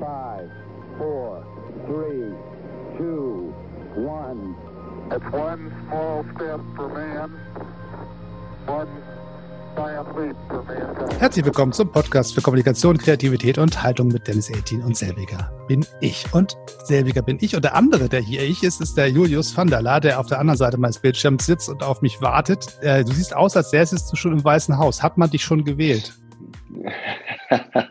Five, four, three, two, one. It's one small step for man, one Herzlich willkommen zum Podcast für Kommunikation, Kreativität und Haltung mit Dennis 18 und Selbiger bin ich. Und Selbiger bin ich. Und der andere, der hier ich ist, ist der Julius van der La, der auf der anderen Seite meines Bildschirms sitzt und auf mich wartet. Äh, du siehst aus, als säßest du schon im Weißen Haus. Hat man dich schon gewählt?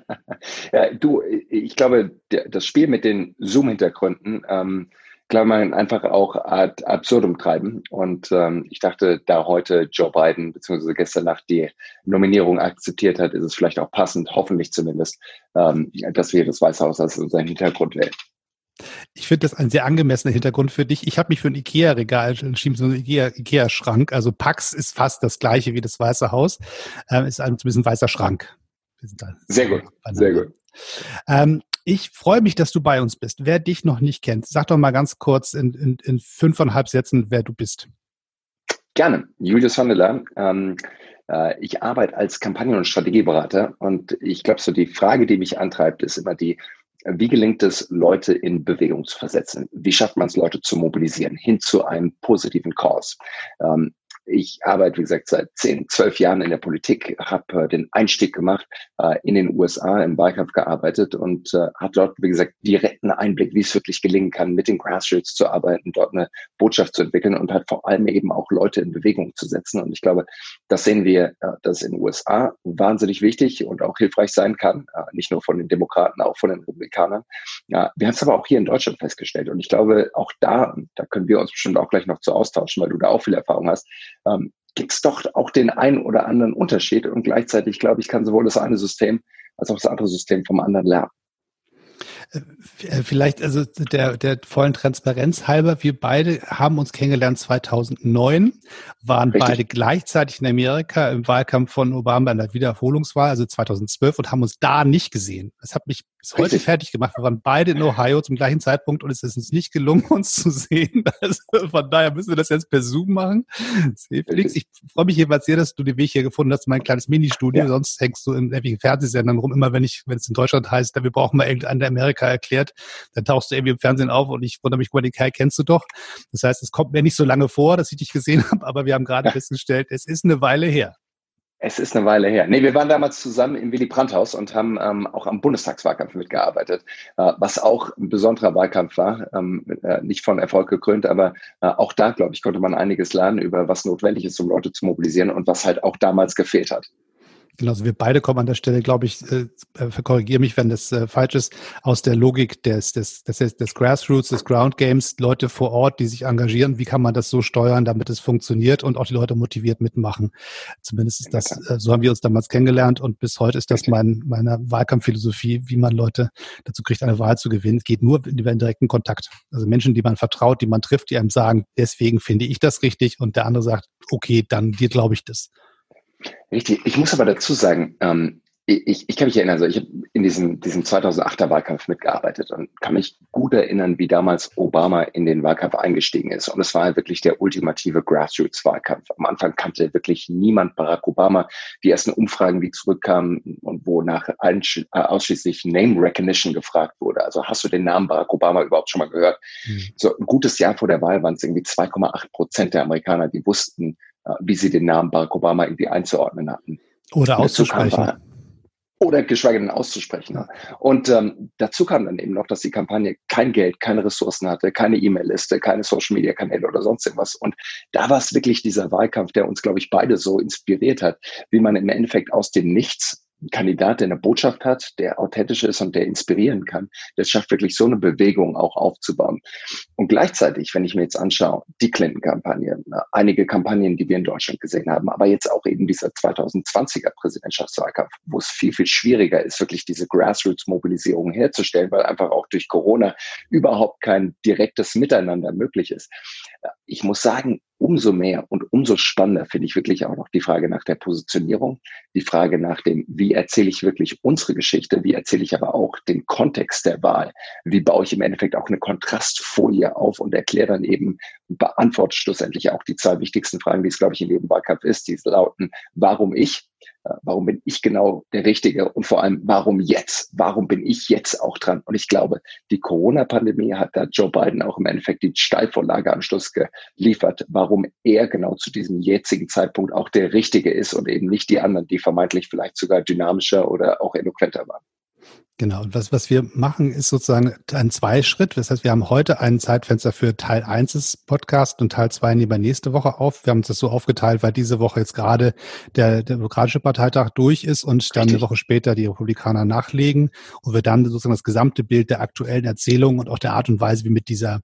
ja, du, ich glaube, das Spiel mit den Zoom-Hintergründen ähm, glaube man einfach auch ad absurdum treiben. Und ähm, ich dachte, da heute Joe Biden beziehungsweise gestern Nacht die Nominierung akzeptiert hat, ist es vielleicht auch passend, hoffentlich zumindest, ähm, dass wir das Weiße Haus als unseren Hintergrund wählen. Ich finde das ein sehr angemessener Hintergrund für dich. Ich habe mich für ein Ikea-Regal entschieden, so ein Ikea-Schrank. also Pax ist fast das gleiche wie das Weiße Haus. Ähm, ist ein, zumindest ein weißer Schrank. Sehr gut, sehr gut. Ähm, ich freue mich, dass du bei uns bist. Wer dich noch nicht kennt, sag doch mal ganz kurz in, in, in fünfeinhalb Sätzen, wer du bist. Gerne. Julius Vandeler. Ähm, äh, ich arbeite als Kampagnen- und Strategieberater und ich glaube, so die Frage, die mich antreibt, ist immer die, wie gelingt es, Leute in Bewegung zu versetzen? Wie schafft man es, Leute zu mobilisieren hin zu einem positiven Cause? Ähm, ich arbeite, wie gesagt, seit zehn, zwölf Jahren in der Politik, habe äh, den Einstieg gemacht, äh, in den USA im Wahlkampf gearbeitet und äh, habe dort, wie gesagt, direkten Einblick, wie es wirklich gelingen kann, mit den Grassroots zu arbeiten, dort eine Botschaft zu entwickeln und halt vor allem eben auch Leute in Bewegung zu setzen. Und ich glaube, das sehen wir, äh, dass in den USA wahnsinnig wichtig und auch hilfreich sein kann, äh, nicht nur von den Demokraten, auch von den Republikanern. Ja, wir haben es aber auch hier in Deutschland festgestellt. Und ich glaube, auch da, da können wir uns bestimmt auch gleich noch zu austauschen, weil du da auch viel Erfahrung hast, ähm, gibt es doch auch den einen oder anderen Unterschied. Und gleichzeitig, glaube ich, kann sowohl das eine System als auch das andere System vom anderen lernen. Äh, vielleicht, also der, der vollen Transparenz halber, wir beide haben uns kennengelernt 2009, waren Richtig. beide gleichzeitig in Amerika im Wahlkampf von Obama in der Wiederholungswahl, also 2012, und haben uns da nicht gesehen. Das hat mich bis heute Richtig. fertig gemacht. Wir waren beide in Ohio zum gleichen Zeitpunkt und es ist uns nicht gelungen, uns zu sehen. Also von daher müssen wir das jetzt per Zoom machen. Felix, ich freue mich jeweils sehr, dass du den Weg hier gefunden hast, mein kleines Ministudio. Ja. Sonst hängst du in irgendwelchen Fernsehsendern rum. Immer wenn ich, wenn es in Deutschland heißt, wir brauchen mal irgendeinen der Amerika erklärt, dann tauchst du irgendwie im Fernsehen auf und ich wundere mich, guck den Kai kennst du doch. Das heißt, es kommt mir nicht so lange vor, dass ich dich gesehen habe, aber wir haben gerade festgestellt, es ist eine Weile her. Es ist eine Weile her. Nee, wir waren damals zusammen im Willy Brandt-Haus und haben ähm, auch am Bundestagswahlkampf mitgearbeitet, äh, was auch ein besonderer Wahlkampf war, ähm, äh, nicht von Erfolg gekrönt, aber äh, auch da, glaube ich, konnte man einiges lernen über was notwendig ist, um Leute zu mobilisieren und was halt auch damals gefehlt hat. Genau, also wir beide kommen an der Stelle, glaube ich, äh, äh korrigiere mich, wenn das äh, falsch ist, aus der Logik des, des, des, des Grassroots, des Ground Games, Leute vor Ort, die sich engagieren, wie kann man das so steuern, damit es funktioniert und auch die Leute motiviert mitmachen. Zumindest ist das, äh, so haben wir uns damals kennengelernt und bis heute ist das mein, meine Wahlkampfphilosophie, wie man Leute dazu kriegt, eine Wahl zu gewinnen. Es geht nur über den direkten Kontakt. Also Menschen, die man vertraut, die man trifft, die einem sagen, deswegen finde ich das richtig und der andere sagt, okay, dann dir glaube ich das. Richtig. Ich muss aber dazu sagen, ähm, ich, ich kann mich erinnern, also ich habe in diesem, diesem 2008er Wahlkampf mitgearbeitet und kann mich gut erinnern, wie damals Obama in den Wahlkampf eingestiegen ist. Und es war wirklich der ultimative Grassroots-Wahlkampf. Am Anfang kannte wirklich niemand Barack Obama. Die ersten Umfragen, die zurückkamen und wo nach äh, ausschließlich Name Recognition gefragt wurde. Also hast du den Namen Barack Obama überhaupt schon mal gehört? Mhm. So ein gutes Jahr vor der Wahl waren es irgendwie 2,8 Prozent der Amerikaner, die wussten, wie sie den Namen Barack Obama irgendwie einzuordnen hatten. Oder auszusprechen. Oder geschweige denn auszusprechen. Und ähm, dazu kam dann eben noch, dass die Kampagne kein Geld, keine Ressourcen hatte, keine E-Mail-Liste, keine Social-Media-Kanäle oder sonst irgendwas. Und da war es wirklich dieser Wahlkampf, der uns, glaube ich, beide so inspiriert hat, wie man im Endeffekt aus dem Nichts Kandidat, der eine Botschaft hat, der authentisch ist und der inspirieren kann, der schafft wirklich so eine Bewegung auch aufzubauen. Und gleichzeitig, wenn ich mir jetzt anschaue, die Clinton-Kampagne, einige Kampagnen, die wir in Deutschland gesehen haben, aber jetzt auch eben dieser 2020er Präsidentschaftswahlkampf, wo es viel, viel schwieriger ist, wirklich diese Grassroots-Mobilisierung herzustellen, weil einfach auch durch Corona überhaupt kein direktes Miteinander möglich ist. Ich muss sagen, umso mehr und umso spannender finde ich wirklich auch noch die Frage nach der Positionierung, die Frage nach dem, wie erzähle ich wirklich unsere Geschichte, wie erzähle ich aber auch den Kontext der Wahl, wie baue ich im Endeffekt auch eine Kontrastfolie auf und erkläre dann eben, beantworte schlussendlich auch die zwei wichtigsten Fragen, die es, glaube ich, in jedem Wahlkampf ist, die lauten, warum ich warum bin ich genau der Richtige und vor allem, warum jetzt? Warum bin ich jetzt auch dran? Und ich glaube, die Corona-Pandemie hat da Joe Biden auch im Endeffekt die Steilvorlage am Schluss geliefert, warum er genau zu diesem jetzigen Zeitpunkt auch der Richtige ist und eben nicht die anderen, die vermeintlich vielleicht sogar dynamischer oder auch eloquenter waren. Genau. Und was, was wir machen, ist sozusagen ein Zweischritt. Das heißt, wir haben heute ein Zeitfenster für Teil 1 des Podcasts und Teil 2 nehmen wir nächste Woche auf. Wir haben uns das so aufgeteilt, weil diese Woche jetzt gerade der, der Demokratische Parteitag durch ist und Richtig. dann eine Woche später die Republikaner nachlegen und wir dann sozusagen das gesamte Bild der aktuellen Erzählung und auch der Art und Weise, wie mit dieser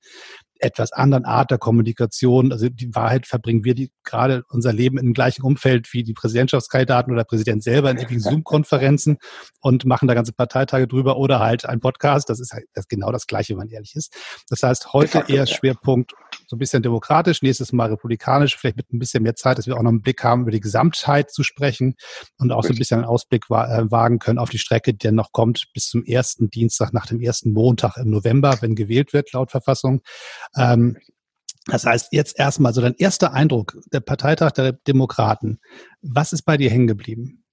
etwas anderen Art der Kommunikation. Also die Wahrheit verbringen wir die, gerade unser Leben im gleichen Umfeld wie die Präsidentschaftskandidaten oder Präsident selber in ewigen Zoom-Konferenzen und machen da ganze Parteitage drüber oder halt ein Podcast. Das ist halt das genau das Gleiche, wenn man ehrlich ist. Das heißt, heute eher Schwerpunkt so ein bisschen demokratisch, nächstes Mal republikanisch, vielleicht mit ein bisschen mehr Zeit, dass wir auch noch einen Blick haben, über die Gesamtheit zu sprechen und auch so ein bisschen einen Ausblick äh, wagen können auf die Strecke, die dann noch kommt bis zum ersten Dienstag nach dem ersten Montag im November, wenn gewählt wird, laut Verfassung. Ähm, das heißt, jetzt erstmal so dein erster Eindruck, der Parteitag der Demokraten. Was ist bei dir hängen geblieben?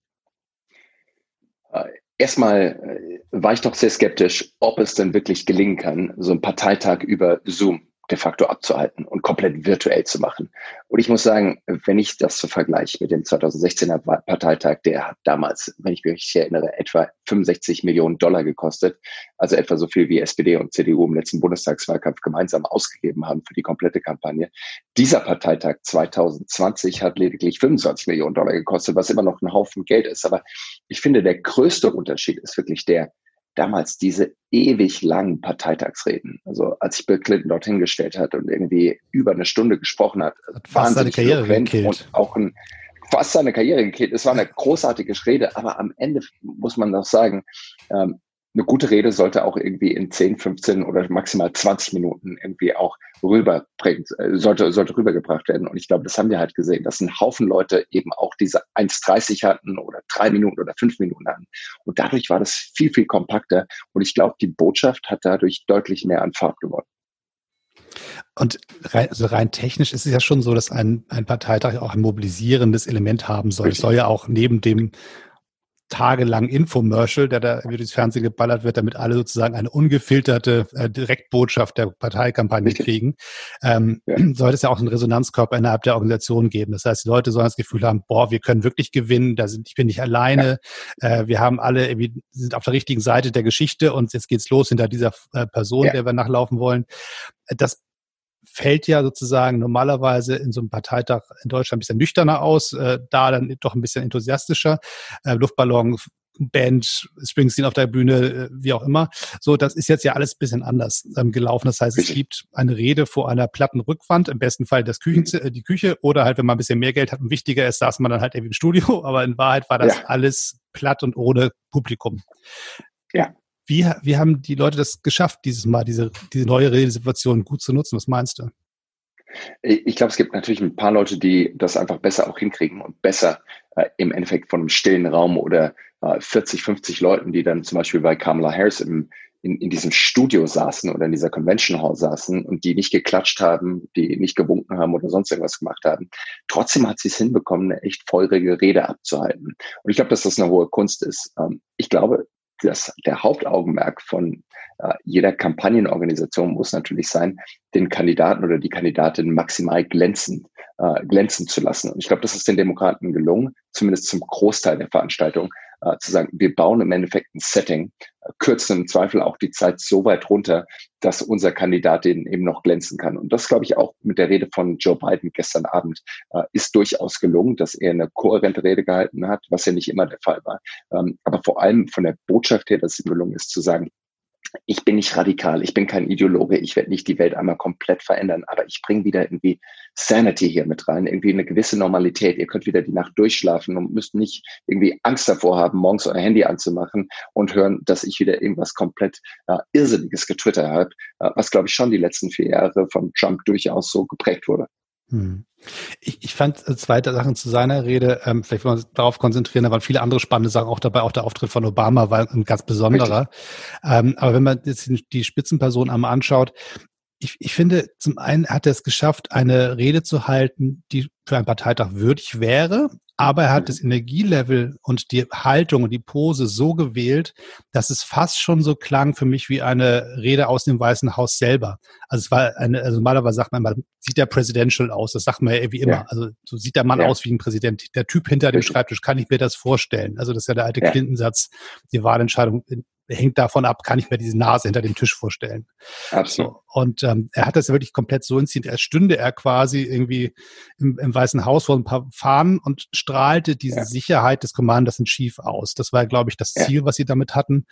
Äh, erstmal äh, war ich doch sehr skeptisch, ob es denn wirklich gelingen kann, so ein Parteitag über Zoom de facto abzuhalten und komplett virtuell zu machen. Und ich muss sagen, wenn ich das so vergleiche mit dem 2016er Parteitag, der hat damals, wenn ich mich richtig erinnere, etwa 65 Millionen Dollar gekostet, also etwa so viel wie SPD und CDU im letzten Bundestagswahlkampf gemeinsam ausgegeben haben für die komplette Kampagne. Dieser Parteitag 2020 hat lediglich 25 Millionen Dollar gekostet, was immer noch ein Haufen Geld ist. Aber ich finde, der größte Unterschied ist wirklich der, damals diese ewig langen Parteitagsreden. Also als sich Bill Clinton dorthin gestellt hat und irgendwie über eine Stunde gesprochen hat, hat fast seine Karriere gekillt. und auch ein fast seine Karriere gekillt. Es war eine großartige Rede, aber am Ende muss man doch sagen, ähm, eine gute Rede sollte auch irgendwie in 10, 15 oder maximal 20 Minuten irgendwie auch rüberbringt, äh, sollte, sollte rübergebracht werden. Und ich glaube, das haben wir halt gesehen, dass ein Haufen Leute eben auch diese 1,30 hatten oder drei Minuten oder fünf Minuten hatten. Und dadurch war das viel, viel kompakter. Und ich glaube, die Botschaft hat dadurch deutlich mehr an Farb gewonnen. Und rein, also rein technisch ist es ja schon so, dass ein, ein Parteitag auch ein mobilisierendes Element haben soll. Es soll ja auch neben dem tagelang Infomercial, der da über das Fernsehen geballert wird, damit alle sozusagen eine ungefilterte äh, Direktbotschaft der Parteikampagne Richtig. kriegen, ähm, ja. sollte es ja auch einen Resonanzkörper innerhalb der Organisation geben. Das heißt, die Leute sollen das Gefühl haben, boah, wir können wirklich gewinnen, da sind, ich bin nicht alleine, ja. äh, wir haben alle irgendwie, sind auf der richtigen Seite der Geschichte und jetzt geht's los hinter dieser äh, Person, ja. der wir nachlaufen wollen. Das fällt ja sozusagen normalerweise in so einem Parteitag in Deutschland ein bisschen nüchterner aus, äh, da dann doch ein bisschen enthusiastischer. Äh, Luftballon, Band, Springsteen auf der Bühne, äh, wie auch immer. So, das ist jetzt ja alles ein bisschen anders ähm, gelaufen. Das heißt, es gibt eine Rede vor einer platten Rückwand, im besten Fall das Küchen, äh, die Küche, oder halt, wenn man ein bisschen mehr Geld hat und wichtiger ist, saß man dann halt irgendwie im Studio, aber in Wahrheit war das ja. alles platt und ohne Publikum. Ja. Wie, wie haben die Leute das geschafft, dieses Mal, diese, diese neue Redesituation gut zu nutzen? Was meinst du? Ich glaube, es gibt natürlich ein paar Leute, die das einfach besser auch hinkriegen und besser äh, im Endeffekt von einem stillen Raum oder äh, 40, 50 Leuten, die dann zum Beispiel bei Kamala Harris im, in, in diesem Studio saßen oder in dieser Convention Hall saßen und die nicht geklatscht haben, die nicht gewunken haben oder sonst irgendwas gemacht haben. Trotzdem hat sie es hinbekommen, eine echt feurige Rede abzuhalten. Und ich glaube, dass das eine hohe Kunst ist. Ähm, ich glaube, das, der Hauptaugenmerk von äh, jeder Kampagnenorganisation muss natürlich sein, den Kandidaten oder die Kandidatin maximal glänzend, äh, glänzen zu lassen. Und ich glaube, das ist den Demokraten gelungen, zumindest zum Großteil der Veranstaltung, äh, zu sagen, wir bauen im Endeffekt ein Setting, äh, kürzen im Zweifel auch die Zeit so weit runter, dass unser Kandidat eben noch glänzen kann. Und das, glaube ich, auch mit der Rede von Joe Biden gestern Abend äh, ist durchaus gelungen, dass er eine kohärente Rede gehalten hat, was ja nicht immer der Fall war. Ähm, aber vor allem von der Botschaft her, dass es ihm gelungen ist, zu sagen, ich bin nicht radikal, ich bin kein Ideologe, ich werde nicht die Welt einmal komplett verändern, aber ich bringe wieder irgendwie Sanity hier mit rein, irgendwie eine gewisse Normalität. Ihr könnt wieder die Nacht durchschlafen und müsst nicht irgendwie Angst davor haben, morgens euer Handy anzumachen und hören, dass ich wieder irgendwas komplett äh, Irrsinniges getwittert habe, äh, was, glaube ich, schon die letzten vier Jahre von Trump durchaus so geprägt wurde. Hm. Ich, ich fand äh, zwei Sachen zu seiner Rede, ähm, vielleicht wollen wir uns darauf konzentrieren, da waren viele andere spannende Sachen auch dabei, auch der Auftritt von Obama war ein ganz besonderer. Ähm, aber wenn man jetzt die Spitzenperson einmal anschaut, ich, ich finde, zum einen hat er es geschafft, eine Rede zu halten, die für einen Parteitag würdig wäre, aber er hat das mhm. Energielevel und die Haltung und die Pose so gewählt, dass es fast schon so klang für mich wie eine Rede aus dem Weißen Haus selber. Also es war eine, also normalerweise sagt man, man sieht der presidential aus, das sagt man ja wie immer. Ja. Also so sieht der Mann ja. aus wie ein Präsident. Der Typ hinter dem Schreibtisch, kann ich mir das vorstellen? Also das ist ja der alte ja. Clinton-Satz, die Wahlentscheidung hängt davon ab, kann ich mir diese Nase hinter dem Tisch vorstellen. Absolut. So, und ähm, er hat das wirklich komplett so inszeniert, als stünde er quasi irgendwie im, im Weißen Haus vor ein paar Fahnen und strahlte diese ja. Sicherheit des Commanders in Chief aus. Das war, glaube ich, das Ziel, ja. was sie damit hatten.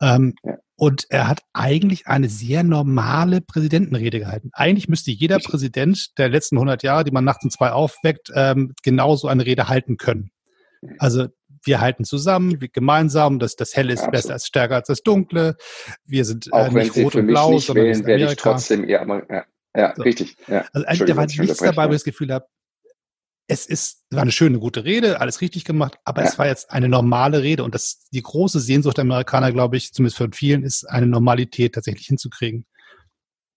Ähm, ja. Und er hat eigentlich eine sehr normale Präsidentenrede gehalten. Eigentlich müsste jeder Präsident der letzten 100 Jahre, die man nachts um zwei aufweckt, ähm, genauso eine Rede halten können. Also wir halten zusammen, wir gemeinsam, das, das Helle ist Absolut. besser als stärker als das Dunkle. Wir sind äh, Auch äh, nicht rot und blau, nicht sondern wählen, werde ich trotzdem ja, ja, ja so. richtig. Ja. Also da war nichts dabei, wo ich das Gefühl habe, es ist, war eine schöne, gute Rede, alles richtig gemacht, aber ja. es war jetzt eine normale Rede und das, die große Sehnsucht der Amerikaner, glaube ich, zumindest für vielen, ist eine Normalität tatsächlich hinzukriegen.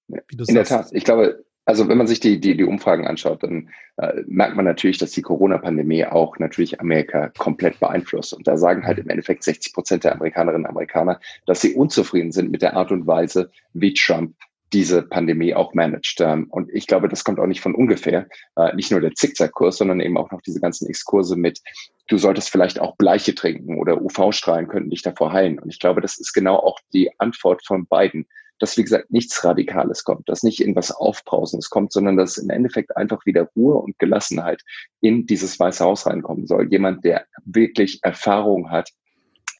In sagst. der Tat. Ich glaube, also wenn man sich die, die, die Umfragen anschaut, dann äh, merkt man natürlich, dass die Corona-Pandemie auch natürlich Amerika komplett beeinflusst. Und da sagen halt im Endeffekt 60 Prozent der Amerikanerinnen und Amerikaner, dass sie unzufrieden sind mit der Art und Weise, wie Trump diese Pandemie auch managt. Ähm, und ich glaube, das kommt auch nicht von ungefähr. Äh, nicht nur der Zickzackkurs, sondern eben auch noch diese ganzen Exkurse mit, du solltest vielleicht auch Bleiche trinken oder UV-Strahlen könnten dich davor heilen. Und ich glaube, das ist genau auch die Antwort von beiden dass, wie gesagt, nichts Radikales kommt, dass nicht irgendwas Aufbrausendes kommt, sondern dass im Endeffekt einfach wieder Ruhe und Gelassenheit in dieses Weiße Haus reinkommen soll. Jemand, der wirklich Erfahrung hat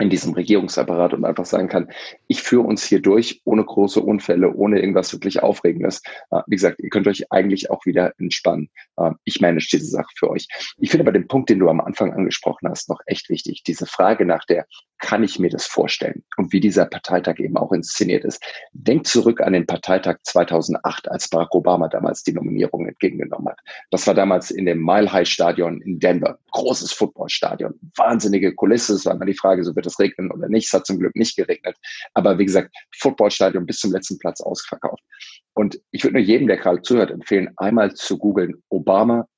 in diesem Regierungsapparat und einfach sagen kann, ich führe uns hier durch ohne große Unfälle, ohne irgendwas wirklich Aufregendes. Äh, wie gesagt, ihr könnt euch eigentlich auch wieder entspannen. Äh, ich manage diese Sache für euch. Ich finde aber den Punkt, den du am Anfang angesprochen hast, noch echt wichtig. Diese Frage nach der, kann ich mir das vorstellen? Und wie dieser Parteitag eben auch inszeniert ist. Denkt zurück an den Parteitag 2008, als Barack Obama damals die Nominierung entgegengenommen hat. Das war damals in dem Mile High Stadion in Denver. Großes Footballstadion. Wahnsinnige Kulisse. Es war immer die Frage, so wird es regnen oder nicht. Es hat zum Glück nicht geregnet. Aber wie gesagt, Footballstadion bis zum letzten Platz ausverkauft. Und ich würde nur jedem, der gerade zuhört, empfehlen, einmal zu googeln Obama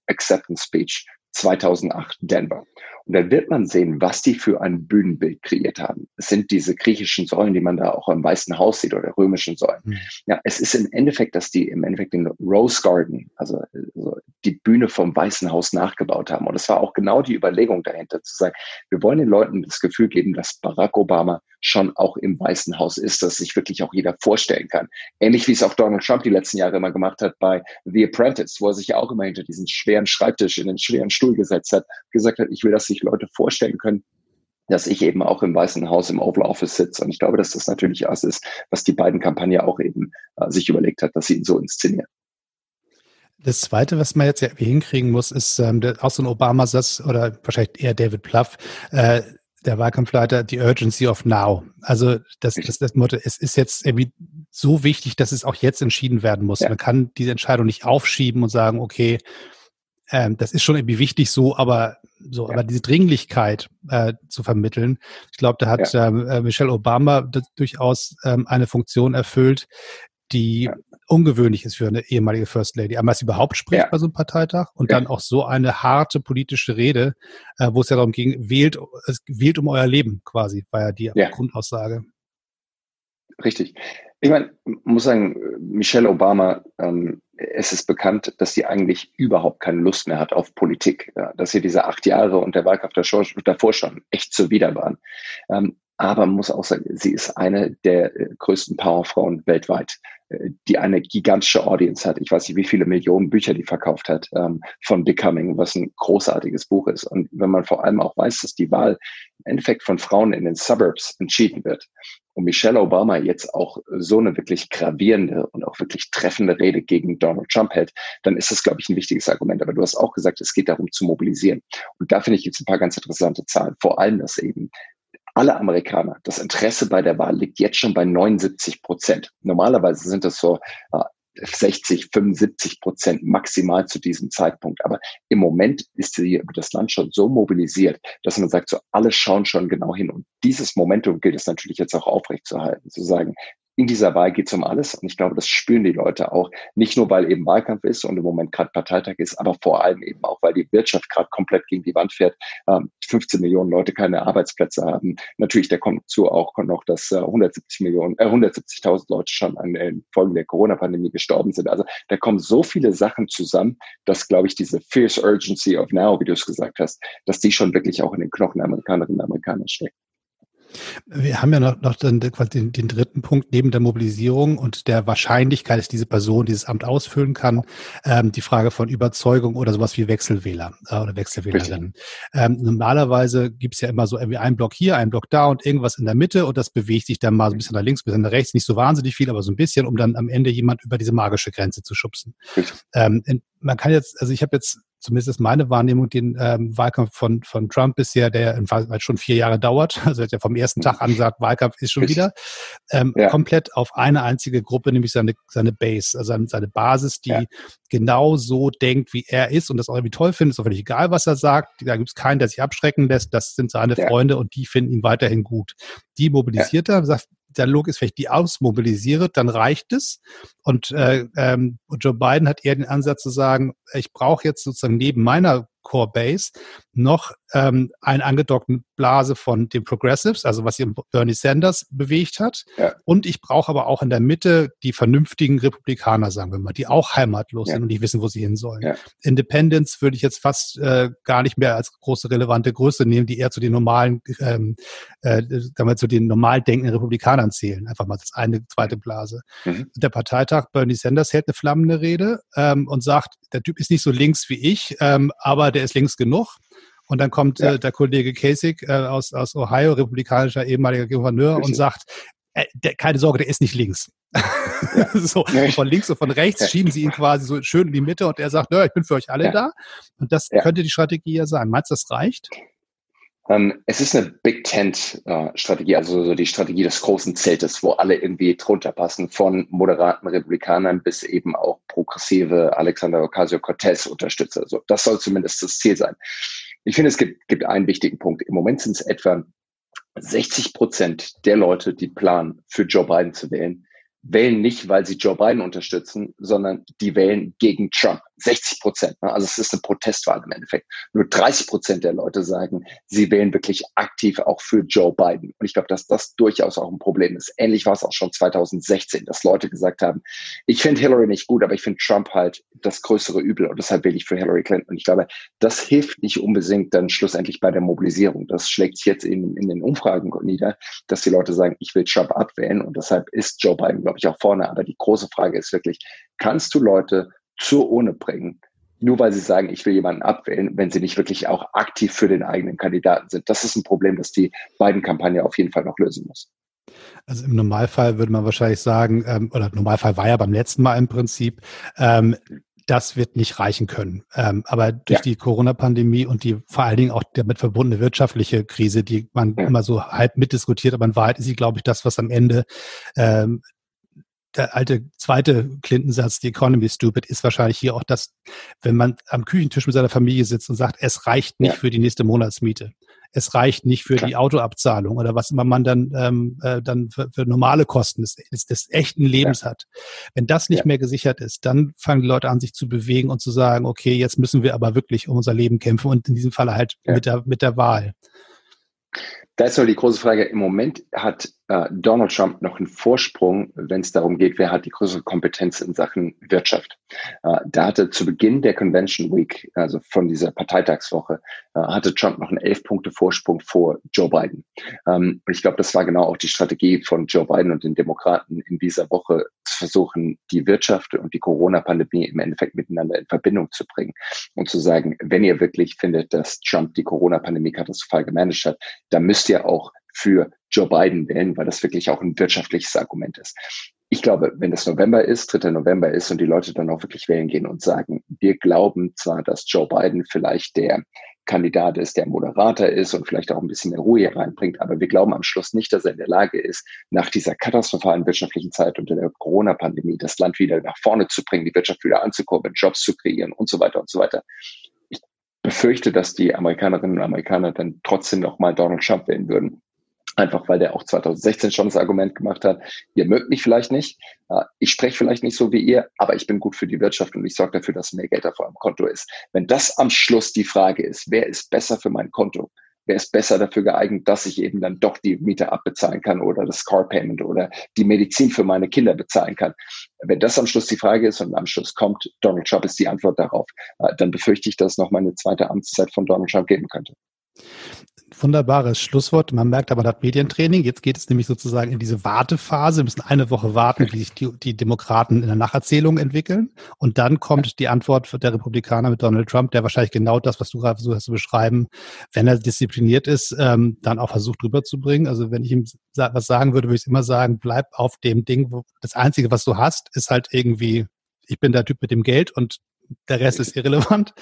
Acceptance Speech 2008 Denver. Und dann wird man sehen, was die für ein Bühnenbild kreiert haben. Es sind diese griechischen Säulen, die man da auch im Weißen Haus sieht oder römischen Säulen. Mhm. Ja, es ist im Endeffekt, dass die im Endeffekt den Rose Garden, also, also die Bühne vom Weißen Haus nachgebaut haben. Und es war auch genau die Überlegung dahinter zu sagen, wir wollen den Leuten das Gefühl geben, dass Barack Obama schon auch im Weißen Haus ist, dass sich wirklich auch jeder vorstellen kann. Ähnlich wie es auch Donald Trump die letzten Jahre immer gemacht hat bei The Apprentice, wo er sich ja auch immer hinter diesen schweren Schreibtisch in den schweren Stuhl gesetzt hat, gesagt hat, ich will, dass sich Leute vorstellen können, dass ich eben auch im Weißen Haus im Oval Office sitze. Und ich glaube, dass das natürlich das ist, was die beiden Kampagnen auch eben äh, sich überlegt hat, dass sie ihn so inszenieren. Das Zweite, was man jetzt ja hinkriegen muss, ist ähm, der, auch so ein Obama-Satz oder wahrscheinlich eher David Pluff, äh, der Wahlkampfleiter, die Urgency of Now. Also das, das, das Motto, es ist jetzt irgendwie so wichtig, dass es auch jetzt entschieden werden muss. Ja. Man kann diese Entscheidung nicht aufschieben und sagen, okay, ähm, das ist schon irgendwie wichtig so, aber so, ja. aber diese Dringlichkeit äh, zu vermitteln, ich glaube, da hat ja. ähm, äh, Michelle Obama durchaus ähm, eine Funktion erfüllt, die ja. ungewöhnlich ist für eine ehemalige First Lady. Einmal, dass sie überhaupt spricht bei so einem Parteitag und dann auch so eine harte politische Rede, äh, wo es ja darum ging, wählt, es wählt um euer Leben quasi, war ja die Grundaussage. Richtig. Ich meine, muss sagen, Michelle Obama ähm, es ist bekannt, dass sie eigentlich überhaupt keine Lust mehr hat auf Politik, ja, dass sie diese acht Jahre und der Wahlkampf davor schon echt zuwider waren. Ähm, aber man muss auch sagen, sie ist eine der äh, größten Powerfrauen weltweit, äh, die eine gigantische Audience hat. Ich weiß nicht, wie viele Millionen Bücher die verkauft hat ähm, von Becoming, was ein großartiges Buch ist. Und wenn man vor allem auch weiß, dass die Wahl im Endeffekt von Frauen in den Suburbs entschieden wird und Michelle Obama jetzt auch so eine wirklich gravierende und auch wirklich treffende Rede gegen Donald Trump hält, dann ist das, glaube ich, ein wichtiges Argument. Aber du hast auch gesagt, es geht darum zu mobilisieren. Und da finde ich jetzt ein paar ganz interessante Zahlen. Vor allem, dass eben alle Amerikaner, das Interesse bei der Wahl liegt jetzt schon bei 79 Prozent. Normalerweise sind das so äh, 60, 75 Prozent maximal zu diesem Zeitpunkt. Aber im Moment ist das Land schon so mobilisiert, dass man sagt, so alle schauen schon genau hin. Und dieses Momentum gilt es natürlich jetzt auch aufrechtzuerhalten, zu sagen, in dieser Wahl geht es um alles. Und ich glaube, das spüren die Leute auch. Nicht nur, weil eben Wahlkampf ist und im Moment gerade Parteitag ist, aber vor allem eben auch, weil die Wirtschaft gerade komplett gegen die Wand fährt. Ähm, 15 Millionen Leute keine Arbeitsplätze haben. Natürlich, da kommt zu auch noch, dass äh, 170 Millionen, äh, 170.000 Leute schon an den Folgen der Corona-Pandemie gestorben sind. Also da kommen so viele Sachen zusammen, dass, glaube ich, diese fierce urgency of now, wie du es gesagt hast, dass die schon wirklich auch in den Knochen der Amerikanerinnen und Amerikaner steckt. Wir haben ja noch, noch den, den, den, dritten Punkt neben der Mobilisierung und der Wahrscheinlichkeit, dass diese Person dieses Amt ausfüllen kann, ähm, die Frage von Überzeugung oder sowas wie Wechselwähler äh, oder Wechselwählerinnen. Ähm, normalerweise gibt es ja immer so irgendwie einen Block hier, einen Block da und irgendwas in der Mitte und das bewegt sich dann mal so ein bisschen nach links, ein bisschen nach rechts, nicht so wahnsinnig viel, aber so ein bisschen, um dann am Ende jemand über diese magische Grenze zu schubsen. Ähm, man kann jetzt, also ich habe jetzt zumindest ist meine Wahrnehmung, den ähm, Wahlkampf von, von Trump bisher, der in schon vier Jahre dauert, also er hat ja vom ersten Tag an gesagt, Wahlkampf ist schon wieder, ähm, ja. komplett auf eine einzige Gruppe, nämlich seine, seine Base, also seine Basis, die ja. genau so denkt, wie er ist und das auch irgendwie toll findet, ist auch völlig egal, was er sagt, da gibt es keinen, der sich abschrecken lässt, das sind seine ja. Freunde und die finden ihn weiterhin gut. Die mobilisiert er, sagt, der Log ist, wenn ich die ausmobilisiere, dann reicht es. Und, äh, ähm, Joe Biden hat eher den Ansatz zu sagen, ich brauche jetzt sozusagen neben meiner Core Base noch ähm, einen angedockten Blase von den Progressives, also was eben Bernie Sanders bewegt hat. Ja. Und ich brauche aber auch in der Mitte die vernünftigen Republikaner, sagen wir mal, die auch heimatlos ja. sind und nicht wissen, wo sie hin sollen. Ja. Independence würde ich jetzt fast äh, gar nicht mehr als große relevante Größe nehmen, die eher zu den normalen, ähm, äh, wir, zu den normal denkenden Republikanern zählen. Einfach mal das eine, zweite Blase. Mhm. Der Parteitag Bernie Sanders hält eine flammende Rede ähm, und sagt, der Typ ist nicht so links wie ich, ähm, aber der ist links genug. Und dann kommt ja. äh, der Kollege Kasich äh, aus, aus Ohio, republikanischer ehemaliger Gouverneur, Richtig. und sagt, äh, der, keine Sorge, der ist nicht links. Ja. so, von links und von rechts ja. schieben sie ihn quasi so schön in die Mitte und er sagt, naja, ich bin für euch alle da. Und das könnte die Strategie ja sein. Meinst du, das reicht? Um, ähm, es ist eine Big Tent-Strategie, uh, also so die Strategie des großen Zeltes, wo alle irgendwie drunter passen, von moderaten Republikanern bis eben auch progressive Alexander Ocasio-Cortez-Unterstützer. Also das soll zumindest das Ziel sein. Ich finde, es gibt, gibt einen wichtigen Punkt. Im Moment sind es etwa 60 Prozent der Leute, die planen, für Joe Biden zu wählen, wählen nicht, weil sie Joe Biden unterstützen, sondern die wählen gegen Trump. 60 Prozent. Ne? Also es ist eine Protestwahl im Endeffekt. Nur 30 Prozent der Leute sagen, sie wählen wirklich aktiv auch für Joe Biden. Und ich glaube, dass das durchaus auch ein Problem ist. Ähnlich war es auch schon 2016, dass Leute gesagt haben, ich finde Hillary nicht gut, aber ich finde Trump halt das größere Übel und deshalb wähle ich für Hillary Clinton. Und ich glaube, das hilft nicht unbedingt dann schlussendlich bei der Mobilisierung. Das schlägt sich jetzt in, in den Umfragen nieder, dass die Leute sagen, ich will Trump abwählen und deshalb ist Joe Biden, glaube ich, auch vorne. Aber die große Frage ist wirklich, kannst du Leute zur Urne bringen, nur weil sie sagen, ich will jemanden abwählen, wenn sie nicht wirklich auch aktiv für den eigenen Kandidaten sind. Das ist ein Problem, das die beiden Kampagnen auf jeden Fall noch lösen muss. Also im Normalfall würde man wahrscheinlich sagen, ähm, oder Normalfall war ja beim letzten Mal im Prinzip, ähm, das wird nicht reichen können. Ähm, aber durch ja. die Corona-Pandemie und die vor allen Dingen auch damit verbundene wirtschaftliche Krise, die man ja. immer so halb mitdiskutiert, aber in Wahrheit ist sie, glaube ich, das, was am Ende ähm, der alte zweite Clinton-Satz, die Economy is stupid, ist wahrscheinlich hier auch das, wenn man am Küchentisch mit seiner Familie sitzt und sagt, es reicht nicht ja. für die nächste Monatsmiete. Es reicht nicht für Klar. die Autoabzahlung oder was immer man dann, ähm, äh, dann für, für normale Kosten des, des, des echten Lebens ja. hat. Wenn das nicht ja. mehr gesichert ist, dann fangen die Leute an, sich zu bewegen und zu sagen, okay, jetzt müssen wir aber wirklich um unser Leben kämpfen und in diesem Fall halt mit, der, mit der Wahl. Da ist aber die große Frage, im Moment hat äh, Donald Trump noch einen Vorsprung, wenn es darum geht, wer hat die größere Kompetenz in Sachen Wirtschaft. Äh, da hatte zu Beginn der Convention Week, also von dieser Parteitagswoche, äh, hatte Trump noch einen elf Punkte Vorsprung vor Joe Biden. Ähm, und ich glaube, das war genau auch die Strategie von Joe Biden und den Demokraten in dieser Woche zu versuchen, die Wirtschaft und die Corona-Pandemie im Endeffekt miteinander in Verbindung zu bringen und zu sagen, wenn ihr wirklich findet, dass Trump die Corona-Pandemie katastrophal gemanagt hat, dann müsst ihr auch für Joe Biden wählen, weil das wirklich auch ein wirtschaftliches Argument ist. Ich glaube, wenn es November ist, 3. November ist und die Leute dann auch wirklich wählen gehen und sagen, wir glauben zwar, dass Joe Biden vielleicht der Kandidat ist, der Moderator ist und vielleicht auch ein bisschen mehr Ruhe hier reinbringt. Aber wir glauben am Schluss nicht, dass er in der Lage ist, nach dieser katastrophalen wirtschaftlichen Zeit unter der Corona-Pandemie das Land wieder nach vorne zu bringen, die Wirtschaft wieder anzukurbeln, Jobs zu kreieren und so weiter und so weiter. Ich befürchte, dass die Amerikanerinnen und Amerikaner dann trotzdem noch mal Donald Trump wählen würden. Einfach weil der auch 2016 schon das Argument gemacht hat, ihr mögt mich vielleicht nicht, äh, ich spreche vielleicht nicht so wie ihr, aber ich bin gut für die Wirtschaft und ich sorge dafür, dass mehr Geld auf eurem Konto ist. Wenn das am Schluss die Frage ist, wer ist besser für mein Konto, wer ist besser dafür geeignet, dass ich eben dann doch die Miete abbezahlen kann oder das Car Payment oder die Medizin für meine Kinder bezahlen kann. Wenn das am Schluss die Frage ist und am Schluss kommt, Donald Trump ist die Antwort darauf, äh, dann befürchte ich, dass es noch mal eine zweite Amtszeit von Donald Trump geben könnte. Wunderbares Schlusswort. Man merkt aber, das Medientraining. Jetzt geht es nämlich sozusagen in diese Wartephase. Wir müssen eine Woche warten, wie sich die, die Demokraten in der Nacherzählung entwickeln. Und dann kommt die Antwort der Republikaner mit Donald Trump, der wahrscheinlich genau das, was du gerade versucht hast zu beschreiben, wenn er diszipliniert ist, ähm, dann auch versucht rüberzubringen. Also wenn ich ihm was sagen würde, würde ich immer sagen, bleib auf dem Ding, wo das Einzige, was du hast, ist halt irgendwie, ich bin der Typ mit dem Geld und der Rest ist irrelevant.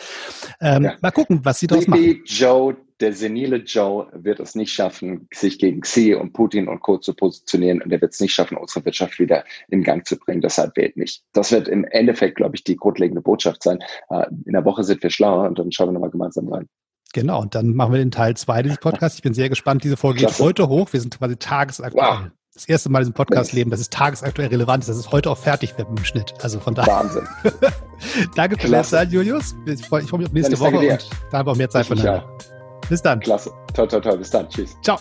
Ähm, ja. Mal gucken, was sie daraus machen. Joe, der senile Joe wird es nicht schaffen, sich gegen Xi und Putin und Co. zu positionieren und er wird es nicht schaffen, unsere Wirtschaft wieder in Gang zu bringen. Deshalb wählt nicht. Das wird im Endeffekt, glaube ich, die grundlegende Botschaft sein. Äh, in der Woche sind wir schlauer und dann schauen wir nochmal gemeinsam rein. Genau, und dann machen wir den Teil 2 des Podcasts. Ich bin sehr gespannt. Diese Folge Klasse. geht heute hoch. Wir sind quasi tagesaktuell. Wow das erste Mal in diesem Podcast leben, dass es tagesaktuell relevant ist, dass es heute auch fertig wird mit dem Schnitt. Also von daher. Wahnsinn. Danke für deine Zeit, Julius. Ich freue mich auf nächste Woche und da haben wir auch mehr Zeit voneinander. Bis dann. Klasse. Toll, toll, toll. Bis dann. Tschüss. Ciao.